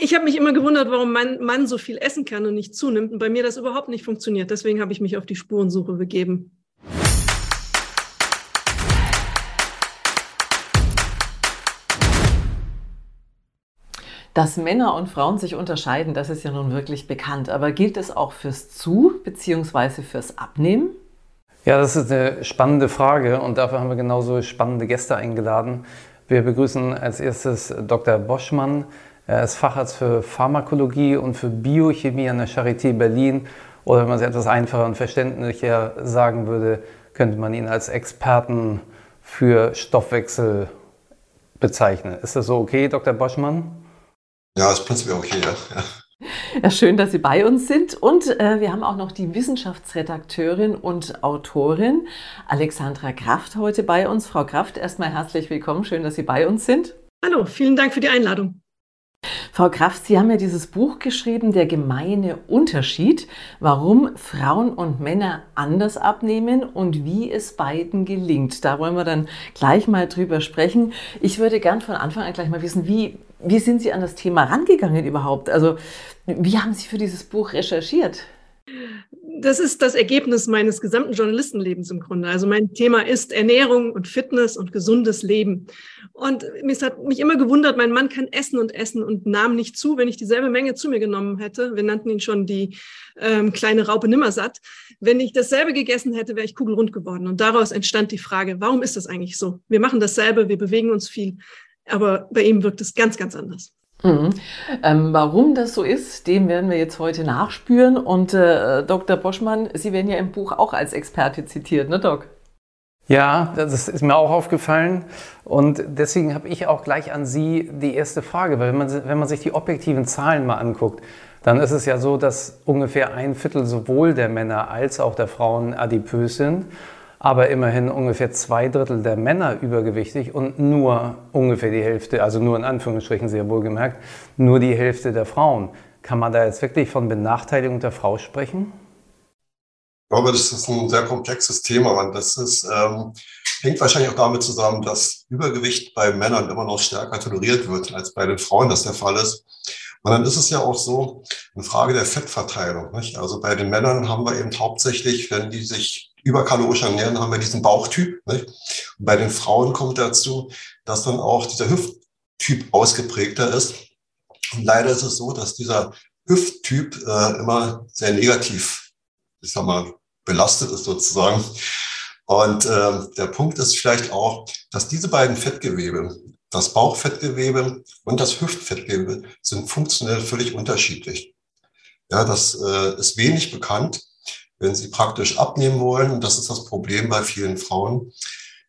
ich habe mich immer gewundert, warum mein Mann so viel essen kann und nicht zunimmt und bei mir das überhaupt nicht funktioniert. Deswegen habe ich mich auf die Spurensuche begeben. Dass Männer und Frauen sich unterscheiden, das ist ja nun wirklich bekannt. Aber gilt es auch fürs Zu- bzw. fürs Abnehmen? Ja, das ist eine spannende Frage und dafür haben wir genauso spannende Gäste eingeladen. Wir begrüßen als erstes Dr. Boschmann. Er ist Facharzt für Pharmakologie und für Biochemie an der Charité Berlin. Oder wenn man es etwas einfacher und verständlicher sagen würde, könnte man ihn als Experten für Stoffwechsel bezeichnen. Ist das so okay, Dr. Boschmann? Ja, ist prinzipiell okay, ja. Ja, schön, dass Sie bei uns sind. Und äh, wir haben auch noch die Wissenschaftsredakteurin und Autorin Alexandra Kraft heute bei uns. Frau Kraft, erstmal herzlich willkommen. Schön, dass Sie bei uns sind. Hallo, vielen Dank für die Einladung. Frau Kraft, Sie haben ja dieses Buch geschrieben, Der gemeine Unterschied, warum Frauen und Männer anders abnehmen und wie es beiden gelingt. Da wollen wir dann gleich mal drüber sprechen. Ich würde gern von Anfang an gleich mal wissen, wie, wie sind Sie an das Thema rangegangen überhaupt? Also, wie haben Sie für dieses Buch recherchiert? Das ist das Ergebnis meines gesamten Journalistenlebens im Grunde. Also mein Thema ist Ernährung und Fitness und gesundes Leben. Und es hat mich immer gewundert, mein Mann kann essen und essen und nahm nicht zu, wenn ich dieselbe Menge zu mir genommen hätte. Wir nannten ihn schon die ähm, kleine Raupe Nimmersatt. Wenn ich dasselbe gegessen hätte, wäre ich kugelrund geworden. Und daraus entstand die Frage, warum ist das eigentlich so? Wir machen dasselbe, wir bewegen uns viel, aber bei ihm wirkt es ganz, ganz anders. Mhm. Ähm, warum das so ist, dem werden wir jetzt heute nachspüren. Und äh, Dr. Boschmann, Sie werden ja im Buch auch als Experte zitiert, ne, Doc? Ja, das ist mir auch aufgefallen. Und deswegen habe ich auch gleich an Sie die erste Frage, weil wenn man, wenn man sich die objektiven Zahlen mal anguckt, dann ist es ja so, dass ungefähr ein Viertel sowohl der Männer als auch der Frauen adipös sind aber immerhin ungefähr zwei Drittel der Männer übergewichtig und nur ungefähr die Hälfte, also nur in Anführungsstrichen sehr wohl gemerkt, nur die Hälfte der Frauen. Kann man da jetzt wirklich von Benachteiligung der Frau sprechen? Ich glaube, das ist ein sehr komplexes Thema und das ist, ähm, hängt wahrscheinlich auch damit zusammen, dass Übergewicht bei Männern immer noch stärker toleriert wird, als bei den Frauen das der Fall ist. Und dann ist es ja auch so eine Frage der Fettverteilung. Nicht? Also bei den Männern haben wir eben hauptsächlich, wenn die sich überkalorisch ernähren, haben wir diesen Bauchtyp. Nicht? Und bei den Frauen kommt dazu, dass dann auch dieser Hüfttyp ausgeprägter ist. Und leider ist es so, dass dieser Hüfttyp äh, immer sehr negativ, ich sag mal, belastet ist sozusagen. Und äh, der Punkt ist vielleicht auch, dass diese beiden Fettgewebe, das Bauchfettgewebe und das Hüftfettgewebe, sind funktionell völlig unterschiedlich. Ja, das äh, ist wenig bekannt. Wenn Sie praktisch abnehmen wollen, und das ist das Problem bei vielen Frauen,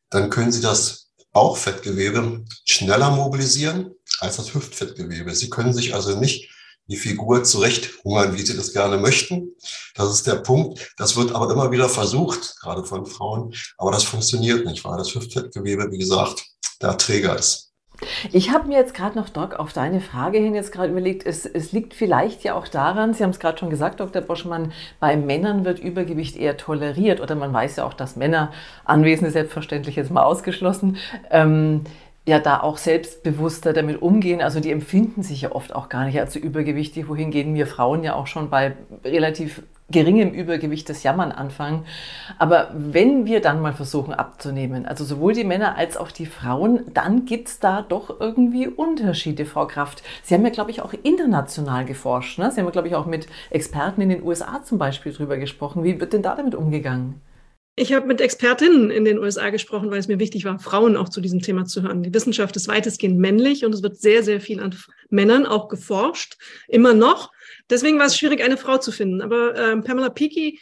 dann können Sie das Bauchfettgewebe schneller mobilisieren als das Hüftfettgewebe. Sie können sich also nicht die Figur zurechthungern, wie Sie das gerne möchten. Das ist der Punkt. Das wird aber immer wieder versucht, gerade von Frauen. Aber das funktioniert nicht, weil das Hüftfettgewebe, wie gesagt, der Träger ist. Ich habe mir jetzt gerade noch, Doc, auf deine Frage hin jetzt gerade überlegt, es, es liegt vielleicht ja auch daran, Sie haben es gerade schon gesagt, Dr. Boschmann, bei Männern wird Übergewicht eher toleriert oder man weiß ja auch, dass Männer, Anwesende selbstverständlich jetzt mal ausgeschlossen, ähm, ja da auch selbstbewusster damit umgehen. Also die empfinden sich ja oft auch gar nicht als übergewichtig, wohingegen wir Frauen ja auch schon bei relativ geringem Übergewicht das Jammern anfangen. Aber wenn wir dann mal versuchen abzunehmen, also sowohl die Männer als auch die Frauen, dann gibt es da doch irgendwie Unterschiede, Frau Kraft. Sie haben ja, glaube ich, auch international geforscht. Ne? Sie haben, glaube ich, auch mit Experten in den USA zum Beispiel drüber gesprochen. Wie wird denn da damit umgegangen? Ich habe mit Expertinnen in den USA gesprochen, weil es mir wichtig war, Frauen auch zu diesem Thema zu hören. Die Wissenschaft ist weitestgehend männlich und es wird sehr, sehr viel an Männern auch geforscht, immer noch. Deswegen war es schwierig, eine Frau zu finden. Aber ähm, Pamela Peaky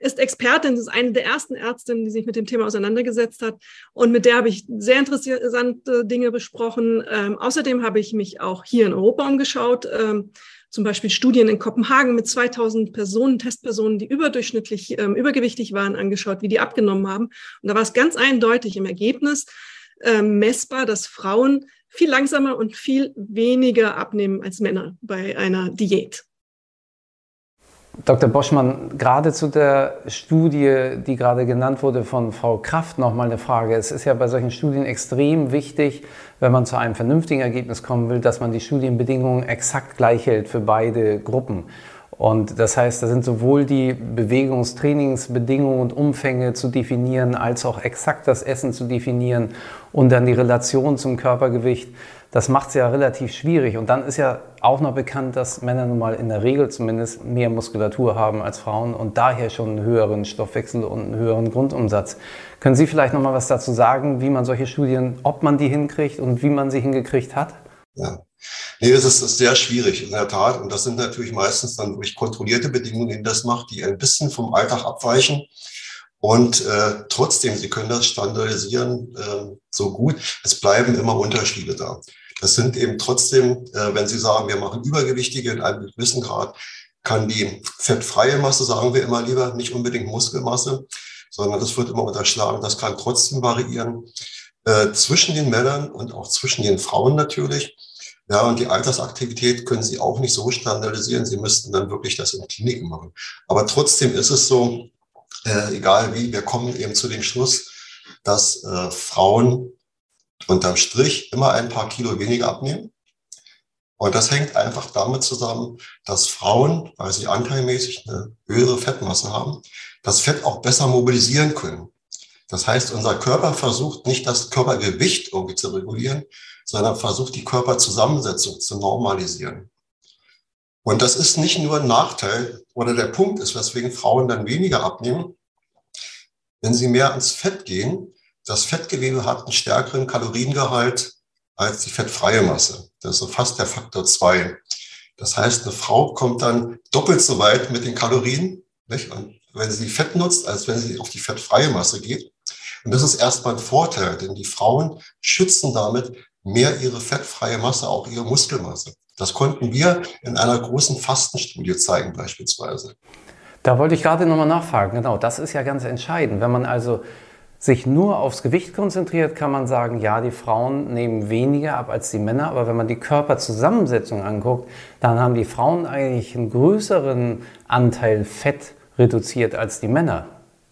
ist Expertin, ist eine der ersten Ärztinnen, die sich mit dem Thema auseinandergesetzt hat. Und mit der habe ich sehr interessante Dinge besprochen. Ähm, außerdem habe ich mich auch hier in Europa umgeschaut. Ähm, zum Beispiel Studien in Kopenhagen mit 2000 Personen, Testpersonen, die überdurchschnittlich ähm, übergewichtig waren, angeschaut, wie die abgenommen haben. Und da war es ganz eindeutig im Ergebnis ähm, messbar, dass Frauen viel langsamer und viel weniger abnehmen als Männer bei einer Diät. Dr. Boschmann, gerade zu der Studie, die gerade genannt wurde von Frau Kraft, noch mal eine Frage. Es ist ja bei solchen Studien extrem wichtig, wenn man zu einem vernünftigen Ergebnis kommen will, dass man die Studienbedingungen exakt gleich hält für beide Gruppen. Und das heißt, da sind sowohl die Bewegungstrainingsbedingungen und Umfänge zu definieren, als auch exakt das Essen zu definieren und dann die Relation zum Körpergewicht. Das macht es ja relativ schwierig. Und dann ist ja auch noch bekannt, dass Männer nun mal in der Regel zumindest mehr Muskulatur haben als Frauen und daher schon einen höheren Stoffwechsel und einen höheren Grundumsatz. Können Sie vielleicht noch mal was dazu sagen, wie man solche Studien, ob man die hinkriegt und wie man sie hingekriegt hat? Ja. Nee, es ist, ist, sehr schwierig, in der Tat. Und das sind natürlich meistens dann durch kontrollierte Bedingungen, die das macht, die ein bisschen vom Alltag abweichen. Und äh, trotzdem, Sie können das standardisieren äh, so gut. Es bleiben immer Unterschiede da. Das sind eben trotzdem, äh, wenn Sie sagen, wir machen Übergewichtige in einem gewissen Grad, kann die fettfreie Masse, sagen wir immer lieber, nicht unbedingt Muskelmasse, sondern das wird immer unterschlagen. Das kann trotzdem variieren äh, zwischen den Männern und auch zwischen den Frauen natürlich. Ja, und die Altersaktivität können Sie auch nicht so standardisieren. Sie müssten dann wirklich das in Kliniken machen. Aber trotzdem ist es so, äh, egal wie, wir kommen eben zu dem Schluss, dass äh, Frauen unterm Strich immer ein paar Kilo weniger abnehmen. Und das hängt einfach damit zusammen, dass Frauen, weil sie anteilmäßig eine höhere Fettmasse haben, das Fett auch besser mobilisieren können. Das heißt, unser Körper versucht nicht das Körpergewicht irgendwie zu regulieren, sondern versucht die Körperzusammensetzung zu normalisieren. Und das ist nicht nur ein Nachteil oder der Punkt ist, weswegen Frauen dann weniger abnehmen. Wenn sie mehr ans Fett gehen, das Fettgewebe hat einen stärkeren Kaloriengehalt als die fettfreie Masse. Das ist so fast der Faktor zwei. Das heißt, eine Frau kommt dann doppelt so weit mit den Kalorien, nicht? Und wenn sie Fett nutzt, als wenn sie auf die fettfreie Masse geht. Und das ist erstmal ein Vorteil, denn die Frauen schützen damit mehr ihre fettfreie Masse, auch ihre Muskelmasse. Das konnten wir in einer großen Fastenstudie zeigen beispielsweise. Da wollte ich gerade nochmal nachfragen. Genau, das ist ja ganz entscheidend. Wenn man also sich nur aufs Gewicht konzentriert, kann man sagen, ja, die Frauen nehmen weniger ab als die Männer, aber wenn man die Körperzusammensetzung anguckt, dann haben die Frauen eigentlich einen größeren Anteil Fett reduziert als die Männer.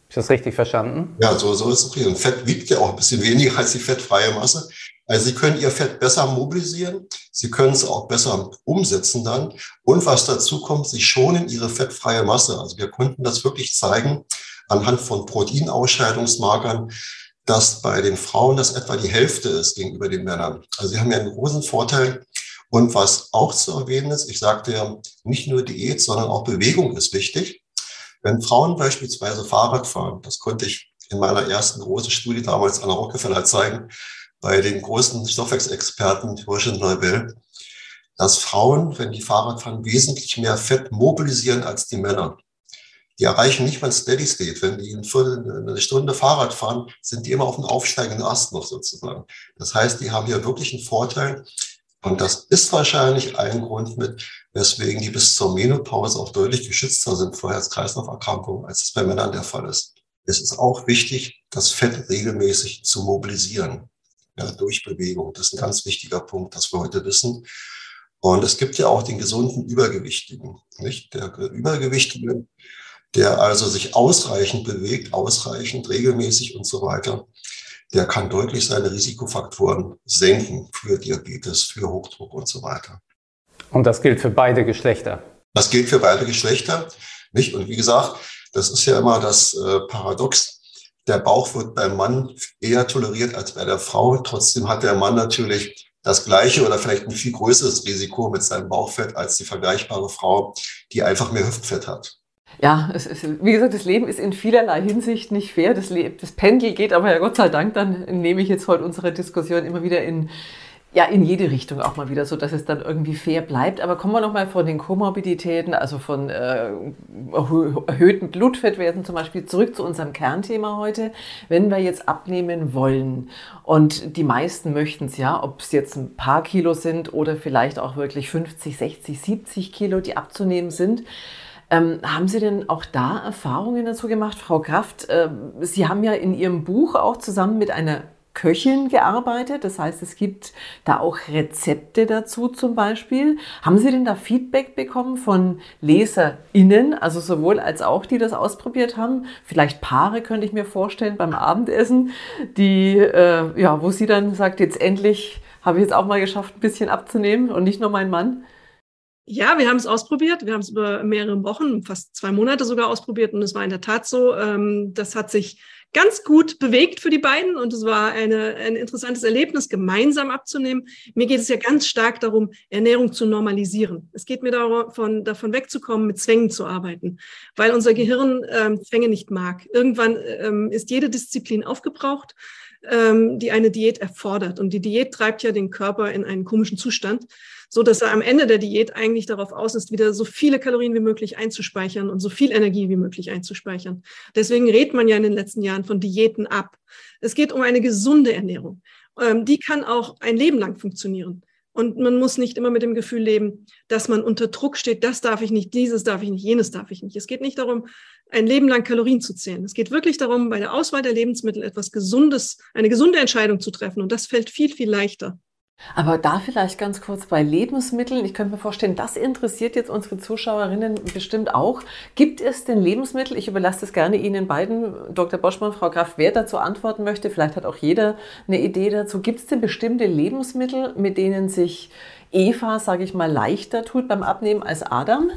Ist das richtig verstanden? Ja, so, so ist es richtig. Und Fett wiegt ja auch ein bisschen weniger als die fettfreie Masse. Also Sie können Ihr Fett besser mobilisieren, Sie können es auch besser umsetzen dann. Und was dazu kommt, Sie schonen Ihre fettfreie Masse. Also wir konnten das wirklich zeigen, anhand von Proteinausscheidungsmarkern, dass bei den Frauen das etwa die Hälfte ist gegenüber den Männern. Also sie haben ja einen großen Vorteil. Und was auch zu erwähnen ist, ich sagte ja, nicht nur Diät, sondern auch Bewegung ist wichtig. Wenn Frauen beispielsweise Fahrrad fahren, das konnte ich in meiner ersten großen Studie damals an der Rockefeller zeigen, bei den großen Stoffwechselexperten Hirsch und Neubel, dass Frauen, wenn die Fahrrad fahren, wesentlich mehr Fett mobilisieren als die Männer. Die erreichen nicht mal Steady State. Wenn die eine Stunde Fahrrad fahren, sind die immer auf dem aufsteigenden Ast noch sozusagen. Das heißt, die haben hier wirklich einen Vorteil. Und das ist wahrscheinlich ein Grund mit, weswegen die bis zur Menopause auch deutlich geschützter sind vor Herz-Kreislauf-Erkrankungen, als es bei Männern der Fall ist. Es ist auch wichtig, das Fett regelmäßig zu mobilisieren, ja, durch Bewegung. Das ist ein ganz wichtiger Punkt, das wir heute wissen. Und es gibt ja auch den gesunden Übergewichtigen, nicht? Der Übergewichtige der also sich ausreichend bewegt, ausreichend, regelmäßig und so weiter, der kann deutlich seine Risikofaktoren senken für Diabetes, für Hochdruck und so weiter. Und das gilt für beide Geschlechter? Das gilt für beide Geschlechter, nicht? Und wie gesagt, das ist ja immer das äh, Paradox. Der Bauch wird beim Mann eher toleriert als bei der Frau. Trotzdem hat der Mann natürlich das gleiche oder vielleicht ein viel größeres Risiko mit seinem Bauchfett als die vergleichbare Frau, die einfach mehr Hüftfett hat. Ja, es ist, wie gesagt, das Leben ist in vielerlei Hinsicht nicht fair. Das, das Pendel geht aber ja Gott sei Dank, dann nehme ich jetzt heute unsere Diskussion immer wieder in, ja, in jede Richtung auch mal wieder, so dass es dann irgendwie fair bleibt. Aber kommen wir nochmal von den Komorbiditäten, also von äh, erhöhten Blutfettwerten zum Beispiel, zurück zu unserem Kernthema heute. Wenn wir jetzt abnehmen wollen und die meisten möchten es ja, ob es jetzt ein paar Kilo sind oder vielleicht auch wirklich 50, 60, 70 Kilo, die abzunehmen sind, ähm, haben Sie denn auch da Erfahrungen dazu gemacht, Frau Kraft? Äh, Sie haben ja in Ihrem Buch auch zusammen mit einer Köchin gearbeitet. Das heißt, es gibt da auch Rezepte dazu zum Beispiel. Haben Sie denn da Feedback bekommen von LeserInnen, also sowohl als auch, die das ausprobiert haben? Vielleicht Paare könnte ich mir vorstellen beim Abendessen, die, äh, ja, wo sie dann sagt, jetzt endlich habe ich jetzt auch mal geschafft, ein bisschen abzunehmen und nicht nur mein Mann. Ja, wir haben es ausprobiert. Wir haben es über mehrere Wochen, fast zwei Monate sogar ausprobiert. Und es war in der Tat so, ähm, das hat sich ganz gut bewegt für die beiden. Und es war eine, ein interessantes Erlebnis, gemeinsam abzunehmen. Mir geht es ja ganz stark darum, Ernährung zu normalisieren. Es geht mir davon, davon wegzukommen, mit Zwängen zu arbeiten, weil unser Gehirn ähm, Zwänge nicht mag. Irgendwann ähm, ist jede Disziplin aufgebraucht ähm, die eine Diät erfordert. Und die Diät treibt ja den Körper in einen komischen Zustand, so dass er am Ende der Diät eigentlich darauf aus ist, wieder so viele Kalorien wie möglich einzuspeichern und so viel Energie wie möglich einzuspeichern. Deswegen redet man ja in den letzten Jahren von Diäten ab. Es geht um eine gesunde Ernährung. Ähm, die kann auch ein Leben lang funktionieren. Und man muss nicht immer mit dem Gefühl leben, dass man unter Druck steht, das darf ich nicht, dieses darf ich nicht, jenes darf ich nicht. Es geht nicht darum, ein Leben lang Kalorien zu zählen. Es geht wirklich darum, bei der Auswahl der Lebensmittel etwas Gesundes, eine gesunde Entscheidung zu treffen. Und das fällt viel, viel leichter. Aber da vielleicht ganz kurz bei Lebensmitteln. Ich könnte mir vorstellen, das interessiert jetzt unsere Zuschauerinnen bestimmt auch. Gibt es denn Lebensmittel? Ich überlasse es gerne Ihnen beiden, Dr. Boschmann, Frau Graf, wer dazu antworten möchte. Vielleicht hat auch jeder eine Idee dazu. Gibt es denn bestimmte Lebensmittel, mit denen sich Eva, sage ich mal, leichter tut beim Abnehmen als Adam?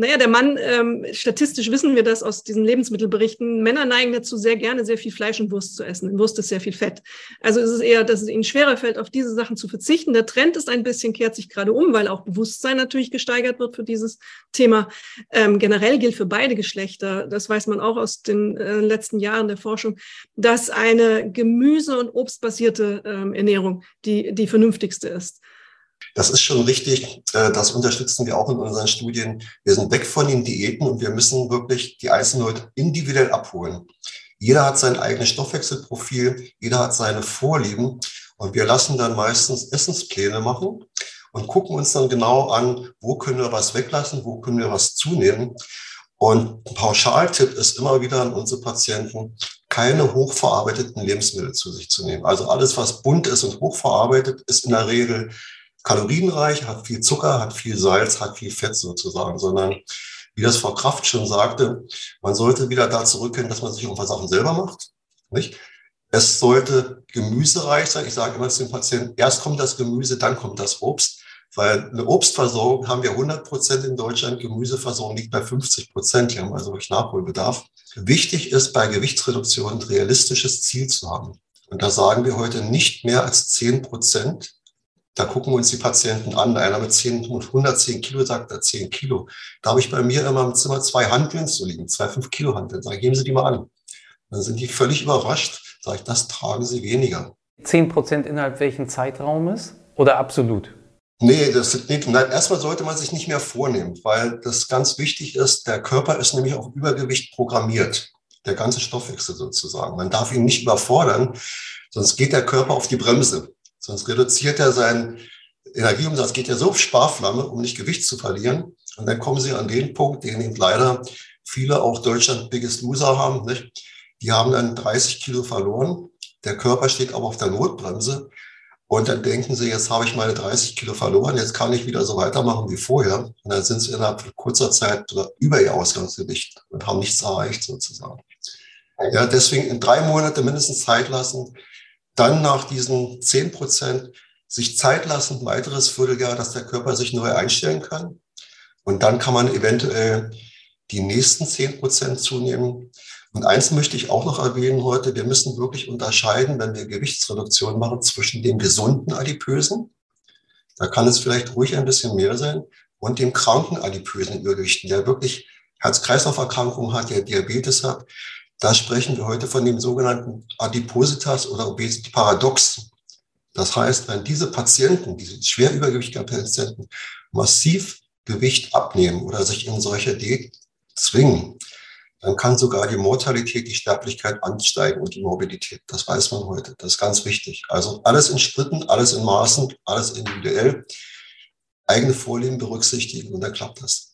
Naja, der Mann, ähm, statistisch wissen wir das aus diesen Lebensmittelberichten, Männer neigen dazu, sehr gerne sehr viel Fleisch und Wurst zu essen. In Wurst ist sehr viel Fett. Also ist es eher, dass es ihnen schwerer fällt, auf diese Sachen zu verzichten. Der Trend ist ein bisschen, kehrt sich gerade um, weil auch Bewusstsein natürlich gesteigert wird für dieses Thema. Ähm, generell gilt für beide Geschlechter, das weiß man auch aus den äh, letzten Jahren der Forschung, dass eine Gemüse- und Obstbasierte ähm, Ernährung die, die vernünftigste ist. Das ist schon richtig. Äh, das unterstützen wir auch in unseren Studien. Wir sind weg von den Diäten und wir müssen wirklich die einzelnen Leute individuell abholen. Jeder hat sein eigenes Stoffwechselprofil, jeder hat seine Vorlieben und wir lassen dann meistens Essenspläne machen und gucken uns dann genau an, wo können wir was weglassen, wo können wir was zunehmen. Und ein Pauschaltipp ist immer wieder an unsere Patienten, keine hochverarbeiteten Lebensmittel zu sich zu nehmen. Also alles, was bunt ist und hochverarbeitet, ist in der Regel kalorienreich, hat viel Zucker, hat viel Salz, hat viel Fett sozusagen, sondern wie das Frau Kraft schon sagte, man sollte wieder da zurückgehen, dass man sich irgendwas Sachen selber macht. Nicht? Es sollte gemüsereich sein. Ich sage immer zu den Patienten, erst kommt das Gemüse, dann kommt das Obst. Weil eine Obstversorgung haben wir 100 Prozent in Deutschland, Gemüseversorgung liegt bei 50 Prozent. Wir haben also wirklich Nachholbedarf. Wichtig ist bei Gewichtsreduktion ein realistisches Ziel zu haben. Und da sagen wir heute nicht mehr als 10 Prozent da gucken wir uns die Patienten an. Einer mit 10, 110 Kilo sagt da 10 Kilo. Da habe ich bei mir immer im Zimmer zwei Handeln zu liegen, zwei 5 Kilo Handeln. Sage, geben Sie die mal an. Dann sind die völlig überrascht. Sage ich, das tragen Sie weniger. 10 Prozent innerhalb welchen Zeitraumes oder absolut? Nee, das nicht. Nein, erstmal sollte man sich nicht mehr vornehmen, weil das ganz wichtig ist. Der Körper ist nämlich auf Übergewicht programmiert. Der ganze Stoffwechsel sozusagen. Man darf ihn nicht überfordern, sonst geht der Körper auf die Bremse. Sonst reduziert er seinen Energieumsatz, geht ja so auf Sparflamme, um nicht Gewicht zu verlieren. Und dann kommen sie an den Punkt, den eben leider viele auch Deutschland Biggest Loser haben. Nicht? Die haben dann 30 Kilo verloren. Der Körper steht aber auf der Notbremse. Und dann denken sie, jetzt habe ich meine 30 Kilo verloren, jetzt kann ich wieder so weitermachen wie vorher. Und dann sind sie innerhalb kurzer Zeit über ihr Ausgangsgewicht und haben nichts erreicht sozusagen. Ja, deswegen in drei Monate mindestens Zeit lassen, dann nach diesen 10 Prozent sich Zeit lassen, ein weiteres Vierteljahr, dass der Körper sich neu einstellen kann. Und dann kann man eventuell die nächsten 10 Prozent zunehmen. Und eins möchte ich auch noch erwähnen heute. Wir müssen wirklich unterscheiden, wenn wir Gewichtsreduktion machen, zwischen dem gesunden Adipösen. Da kann es vielleicht ruhig ein bisschen mehr sein. Und dem kranken adipösen Übergewichten, der wirklich Herz-Kreislauf-Erkrankungen hat, der Diabetes hat, da sprechen wir heute von dem sogenannten Adipositas oder Obesity-Paradox. Das heißt, wenn diese Patienten, diese schwer übergewichtigen Patienten, massiv Gewicht abnehmen oder sich in solche Diät zwingen, dann kann sogar die Mortalität, die Sterblichkeit ansteigen und die Morbidität. Das weiß man heute. Das ist ganz wichtig. Also alles in Schritten, alles in Maßen, alles individuell. Eigene Vorlieben berücksichtigen und dann klappt das.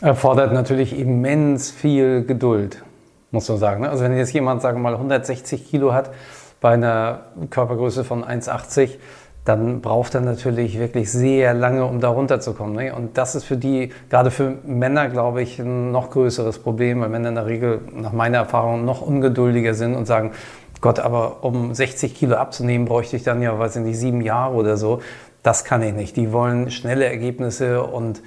Erfordert natürlich immens viel Geduld muss man sagen. Ne? Also wenn jetzt jemand, sagen wir mal, 160 Kilo hat, bei einer Körpergröße von 1,80, dann braucht er natürlich wirklich sehr lange, um da runterzukommen. Ne? Und das ist für die, gerade für Männer, glaube ich, ein noch größeres Problem, weil Männer in der Regel nach meiner Erfahrung noch ungeduldiger sind und sagen, Gott, aber um 60 Kilo abzunehmen, bräuchte ich dann ja, weiß ich nicht, sieben Jahre oder so. Das kann ich nicht. Die wollen schnelle Ergebnisse und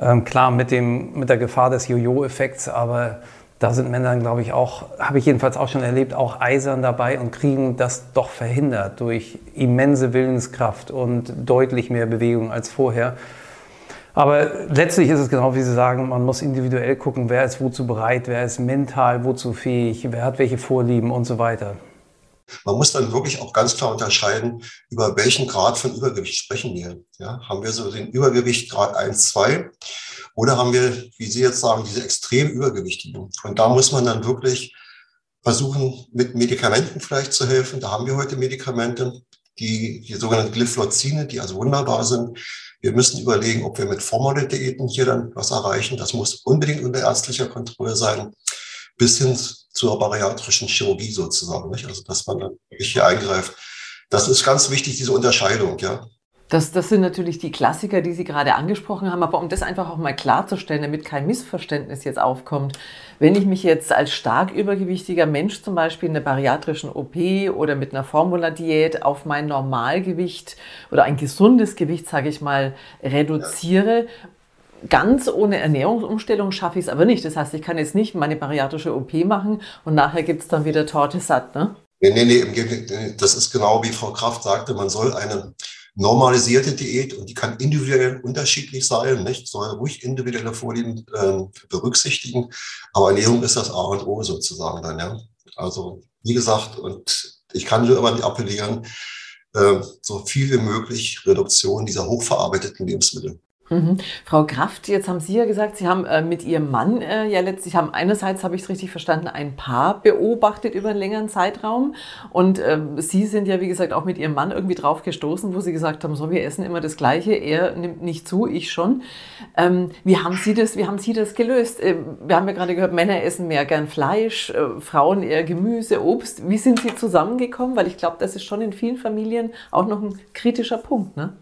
ähm, klar mit, dem, mit der Gefahr des Jojo-Effekts, aber da sind Männer, glaube ich, auch, habe ich jedenfalls auch schon erlebt, auch eisern dabei und kriegen das doch verhindert durch immense Willenskraft und deutlich mehr Bewegung als vorher. Aber letztlich ist es genau wie Sie sagen, man muss individuell gucken, wer ist wozu bereit, wer ist mental wozu fähig, wer hat welche Vorlieben und so weiter. Man muss dann wirklich auch ganz klar unterscheiden, über welchen Grad von Übergewicht sprechen wir. Ja, haben wir so den Übergewicht Grad 1, 2 oder haben wir, wie Sie jetzt sagen, diese extrem Übergewichtigen? Und da muss man dann wirklich versuchen, mit Medikamenten vielleicht zu helfen. Da haben wir heute Medikamente, die, die sogenannten Glyphlozine, die also wunderbar sind. Wir müssen überlegen, ob wir mit Formaldehyd hier dann was erreichen. Das muss unbedingt unter ärztlicher Kontrolle sein, bis hin zur bariatrischen Chirurgie sozusagen. Nicht? Also, dass man dann wirklich hier eingreift. Das ist ganz wichtig, diese Unterscheidung, ja. Das, das sind natürlich die Klassiker, die Sie gerade angesprochen haben. Aber um das einfach auch mal klarzustellen, damit kein Missverständnis jetzt aufkommt, wenn ich mich jetzt als stark übergewichtiger Mensch zum Beispiel in einer bariatrischen OP oder mit einer Formula-Diät auf mein Normalgewicht oder ein gesundes Gewicht, sage ich mal, reduziere, ganz ohne Ernährungsumstellung schaffe ich es aber nicht. Das heißt, ich kann jetzt nicht meine bariatrische OP machen und nachher gibt es dann wieder Torte satt, ne? Nee, nee, nee, das ist genau wie Frau Kraft sagte, man soll eine normalisierte Diät und die kann individuell unterschiedlich sein, nicht? Soll ruhig individuelle Vorlieben äh, berücksichtigen, aber Ernährung ist das A und O sozusagen dann, ja. Also wie gesagt, und ich kann nur immer appellieren, äh, so viel wie möglich Reduktion dieser hochverarbeiteten Lebensmittel. Mhm. Frau Kraft, jetzt haben Sie ja gesagt, Sie haben äh, mit Ihrem Mann äh, ja letztlich, haben einerseits, habe ich es richtig verstanden, ein Paar beobachtet über einen längeren Zeitraum und äh, Sie sind ja, wie gesagt, auch mit Ihrem Mann irgendwie drauf gestoßen, wo Sie gesagt haben, so, wir essen immer das Gleiche, er nimmt nicht zu, ich schon. Ähm, wie haben Sie das, wie haben Sie das gelöst? Ähm, wir haben ja gerade gehört, Männer essen mehr gern Fleisch, äh, Frauen eher Gemüse, Obst. Wie sind Sie zusammengekommen? Weil ich glaube, das ist schon in vielen Familien auch noch ein kritischer Punkt, ne?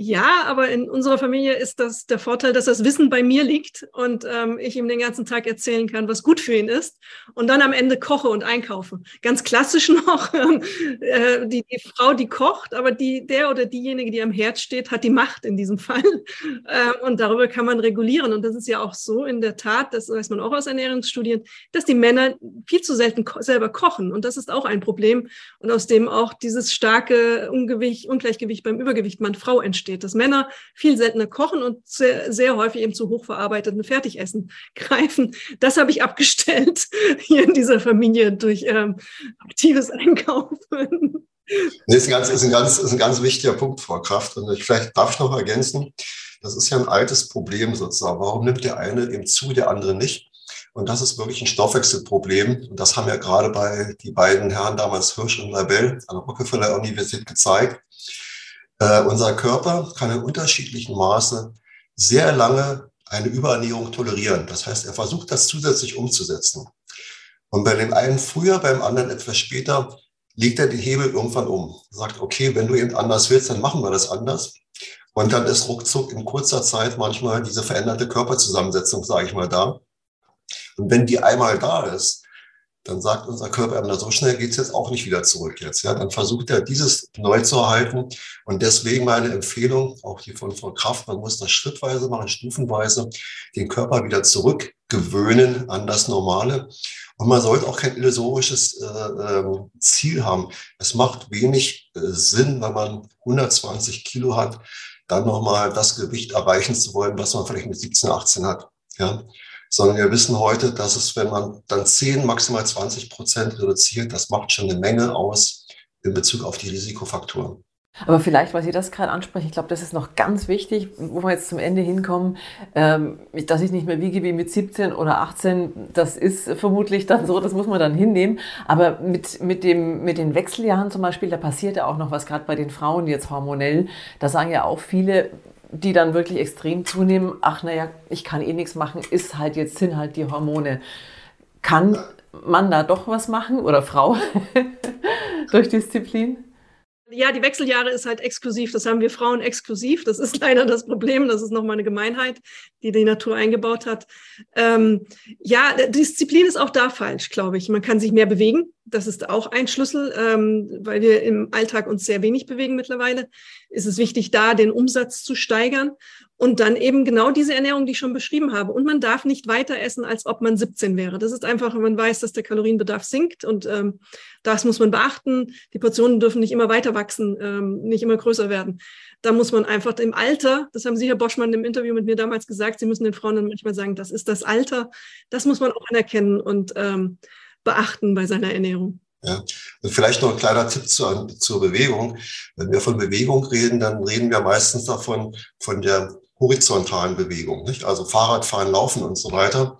Ja, aber in unserer Familie ist das der Vorteil, dass das Wissen bei mir liegt und ähm, ich ihm den ganzen Tag erzählen kann, was gut für ihn ist und dann am Ende koche und einkaufe. Ganz klassisch noch, äh, die, die Frau, die kocht, aber die, der oder diejenige, die am Herd steht, hat die Macht in diesem Fall äh, und darüber kann man regulieren. Und das ist ja auch so in der Tat, das weiß man auch aus Ernährungsstudien, dass die Männer viel zu selten ko selber kochen. Und das ist auch ein Problem und aus dem auch dieses starke Ungewicht, Ungleichgewicht beim Übergewicht Mann-Frau entsteht steht, dass Männer viel seltener kochen und sehr, sehr häufig eben zu hochverarbeiteten Fertigessen greifen. Das habe ich abgestellt hier in dieser Familie durch ähm, aktives Einkaufen. Nee, ist ein, ganz, ist, ein ganz, ist ein ganz wichtiger Punkt, Frau Kraft. Und ich, vielleicht darf ich noch ergänzen, das ist ja ein altes Problem sozusagen. Warum nimmt der eine eben zu, der andere nicht? Und das ist wirklich ein Stoffwechselproblem. Und das haben ja gerade bei die beiden Herren damals Hirsch und Labelle an der Rockefeller Universität gezeigt. Äh, unser Körper kann in unterschiedlichem Maße sehr lange eine Überernährung tolerieren. Das heißt, er versucht das zusätzlich umzusetzen. Und bei dem einen früher, beim anderen etwas später, legt er den Hebel irgendwann um. Sagt, okay, wenn du eben anders willst, dann machen wir das anders. Und dann ist ruckzuck in kurzer Zeit manchmal diese veränderte Körperzusammensetzung, sage ich mal, da. Und wenn die einmal da ist, dann sagt unser Körper, na, so schnell geht's jetzt auch nicht wieder zurück jetzt. Ja, dann versucht er, dieses neu zu erhalten. Und deswegen meine Empfehlung, auch die von Frau Kraft, man muss das schrittweise machen, stufenweise, den Körper wieder zurückgewöhnen an das Normale. Und man sollte auch kein illusorisches äh, ähm, Ziel haben. Es macht wenig äh, Sinn, wenn man 120 Kilo hat, dann nochmal das Gewicht erreichen zu wollen, was man vielleicht mit 17, 18 hat. Ja, sondern wir wissen heute, dass es, wenn man dann 10, maximal 20 Prozent reduziert, das macht schon eine Menge aus in Bezug auf die Risikofaktoren. Aber vielleicht, weil Sie das gerade ansprechen, ich glaube, das ist noch ganz wichtig, wo wir jetzt zum Ende hinkommen, ähm, dass ich nicht mehr wiege wie mit 17 oder 18, das ist vermutlich dann so, das muss man dann hinnehmen. Aber mit, mit, dem, mit den Wechseljahren zum Beispiel, da passiert ja auch noch was, gerade bei den Frauen jetzt hormonell. Da sagen ja auch viele, die dann wirklich extrem zunehmen, ach naja, ich kann eh nichts machen, ist halt jetzt, sind halt die Hormone. Kann man da doch was machen oder Frau? durch Disziplin? Ja, die Wechseljahre ist halt exklusiv. Das haben wir Frauen exklusiv. Das ist leider das Problem. Das ist nochmal eine Gemeinheit, die die Natur eingebaut hat. Ähm, ja, Disziplin ist auch da falsch, glaube ich. Man kann sich mehr bewegen. Das ist auch ein Schlüssel, ähm, weil wir im Alltag uns sehr wenig bewegen mittlerweile. Ist es wichtig, da den Umsatz zu steigern. Und dann eben genau diese Ernährung, die ich schon beschrieben habe. Und man darf nicht weiter essen, als ob man 17 wäre. Das ist einfach, wenn man weiß, dass der Kalorienbedarf sinkt. Und ähm, das muss man beachten. Die Portionen dürfen nicht immer weiter wachsen, ähm, nicht immer größer werden. Da muss man einfach im Alter, das haben Sie, Herr Boschmann, im Interview mit mir damals gesagt, Sie müssen den Frauen dann manchmal sagen, das ist das Alter. Das muss man auch anerkennen und ähm, beachten bei seiner Ernährung. Ja. Und vielleicht noch ein kleiner Tipp zur, zur Bewegung. Wenn wir von Bewegung reden, dann reden wir meistens davon, von der horizontalen Bewegung, nicht? Also Fahrradfahren, Laufen und so weiter.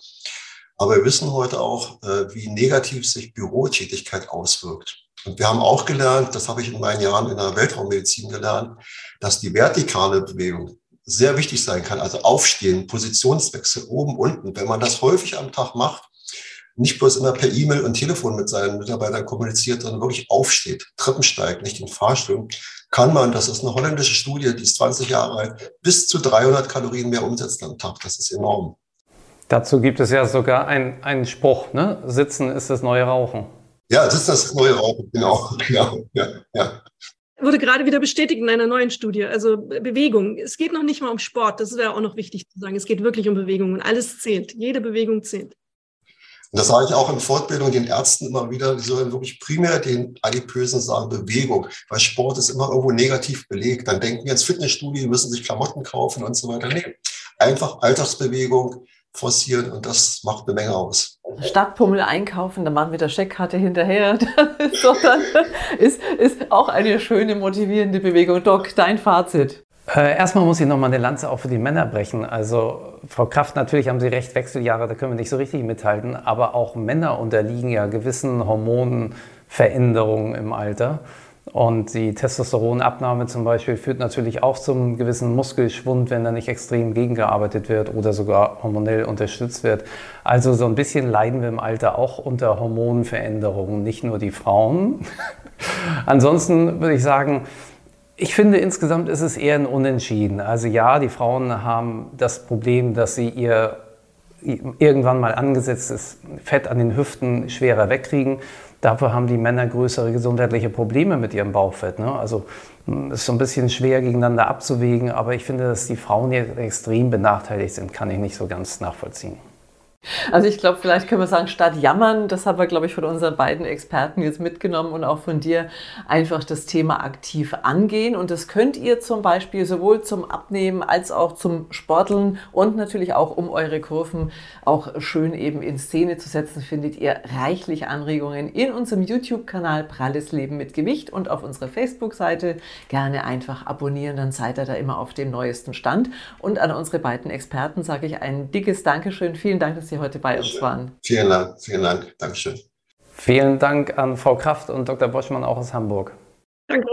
Aber wir wissen heute auch, äh, wie negativ sich Bürotätigkeit auswirkt. Und wir haben auch gelernt, das habe ich in meinen Jahren in der Weltraummedizin gelernt, dass die vertikale Bewegung sehr wichtig sein kann. Also aufstehen, Positionswechsel oben, unten. Wenn man das häufig am Tag macht, nicht bloß immer per E-Mail und Telefon mit seinen Mitarbeitern kommuniziert, sondern wirklich aufsteht, Treppen steigt, nicht in Fahrstuhl, kann man, das ist eine holländische Studie, die ist 20 Jahre alt, bis zu 300 Kalorien mehr umsetzen am Tag. Das ist enorm. Dazu gibt es ja sogar einen Spruch, ne? Sitzen ist das neue Rauchen. Ja, Sitzen ist das neue Rauchen, genau. genau ja, ja. Wurde gerade wieder bestätigt in einer neuen Studie. Also Bewegung. Es geht noch nicht mal um Sport. Das wäre auch noch wichtig zu sagen. Es geht wirklich um Bewegung und alles zählt. Jede Bewegung zählt. Und das sage ich auch in Fortbildung den Ärzten immer wieder, die sollen wirklich primär den Adipösen sagen Bewegung, weil Sport ist immer irgendwo negativ belegt. Dann denken wir ins Fitnessstudio, die müssen sich Klamotten kaufen und so weiter. Nee, einfach Alltagsbewegung forcieren und das macht eine Menge aus. Stadtpummel einkaufen, der Mann mit der Scheckkarte hinterher, ist, doch dann, ist, ist auch eine schöne motivierende Bewegung. Doc, dein Fazit. Äh, erstmal muss ich nochmal eine Lanze auch für die Männer brechen. Also, Frau Kraft, natürlich haben Sie recht, Wechseljahre, da können wir nicht so richtig mithalten, aber auch Männer unterliegen ja gewissen Hormonveränderungen im Alter. Und die Testosteronabnahme zum Beispiel führt natürlich auch zum gewissen Muskelschwund, wenn da nicht extrem gegengearbeitet wird oder sogar hormonell unterstützt wird. Also so ein bisschen leiden wir im Alter auch unter Hormonveränderungen, nicht nur die Frauen. Ansonsten würde ich sagen, ich finde, insgesamt ist es eher ein Unentschieden. Also ja, die Frauen haben das Problem, dass sie ihr irgendwann mal angesetztes Fett an den Hüften schwerer wegkriegen. Dafür haben die Männer größere gesundheitliche Probleme mit ihrem Bauchfett. Ne? Also hm, es ist so ein bisschen schwer gegeneinander abzuwägen, aber ich finde, dass die Frauen hier extrem benachteiligt sind, kann ich nicht so ganz nachvollziehen. Also ich glaube, vielleicht können wir sagen, statt jammern, das haben wir, glaube ich, von unseren beiden Experten jetzt mitgenommen und auch von dir, einfach das Thema aktiv angehen. Und das könnt ihr zum Beispiel sowohl zum Abnehmen als auch zum Sporteln und natürlich auch um eure Kurven auch schön eben in Szene zu setzen, findet ihr reichlich Anregungen in unserem YouTube-Kanal Pralles Leben mit Gewicht und auf unserer Facebook-Seite. Gerne einfach abonnieren, dann seid ihr da immer auf dem neuesten Stand. Und an unsere beiden Experten sage ich ein dickes Dankeschön. Vielen Dank, dass Sie heute bei uns waren. Vielen Dank, vielen Dank. Dankeschön. Vielen Dank an Frau Kraft und Dr. Boschmann auch aus Hamburg. Danke.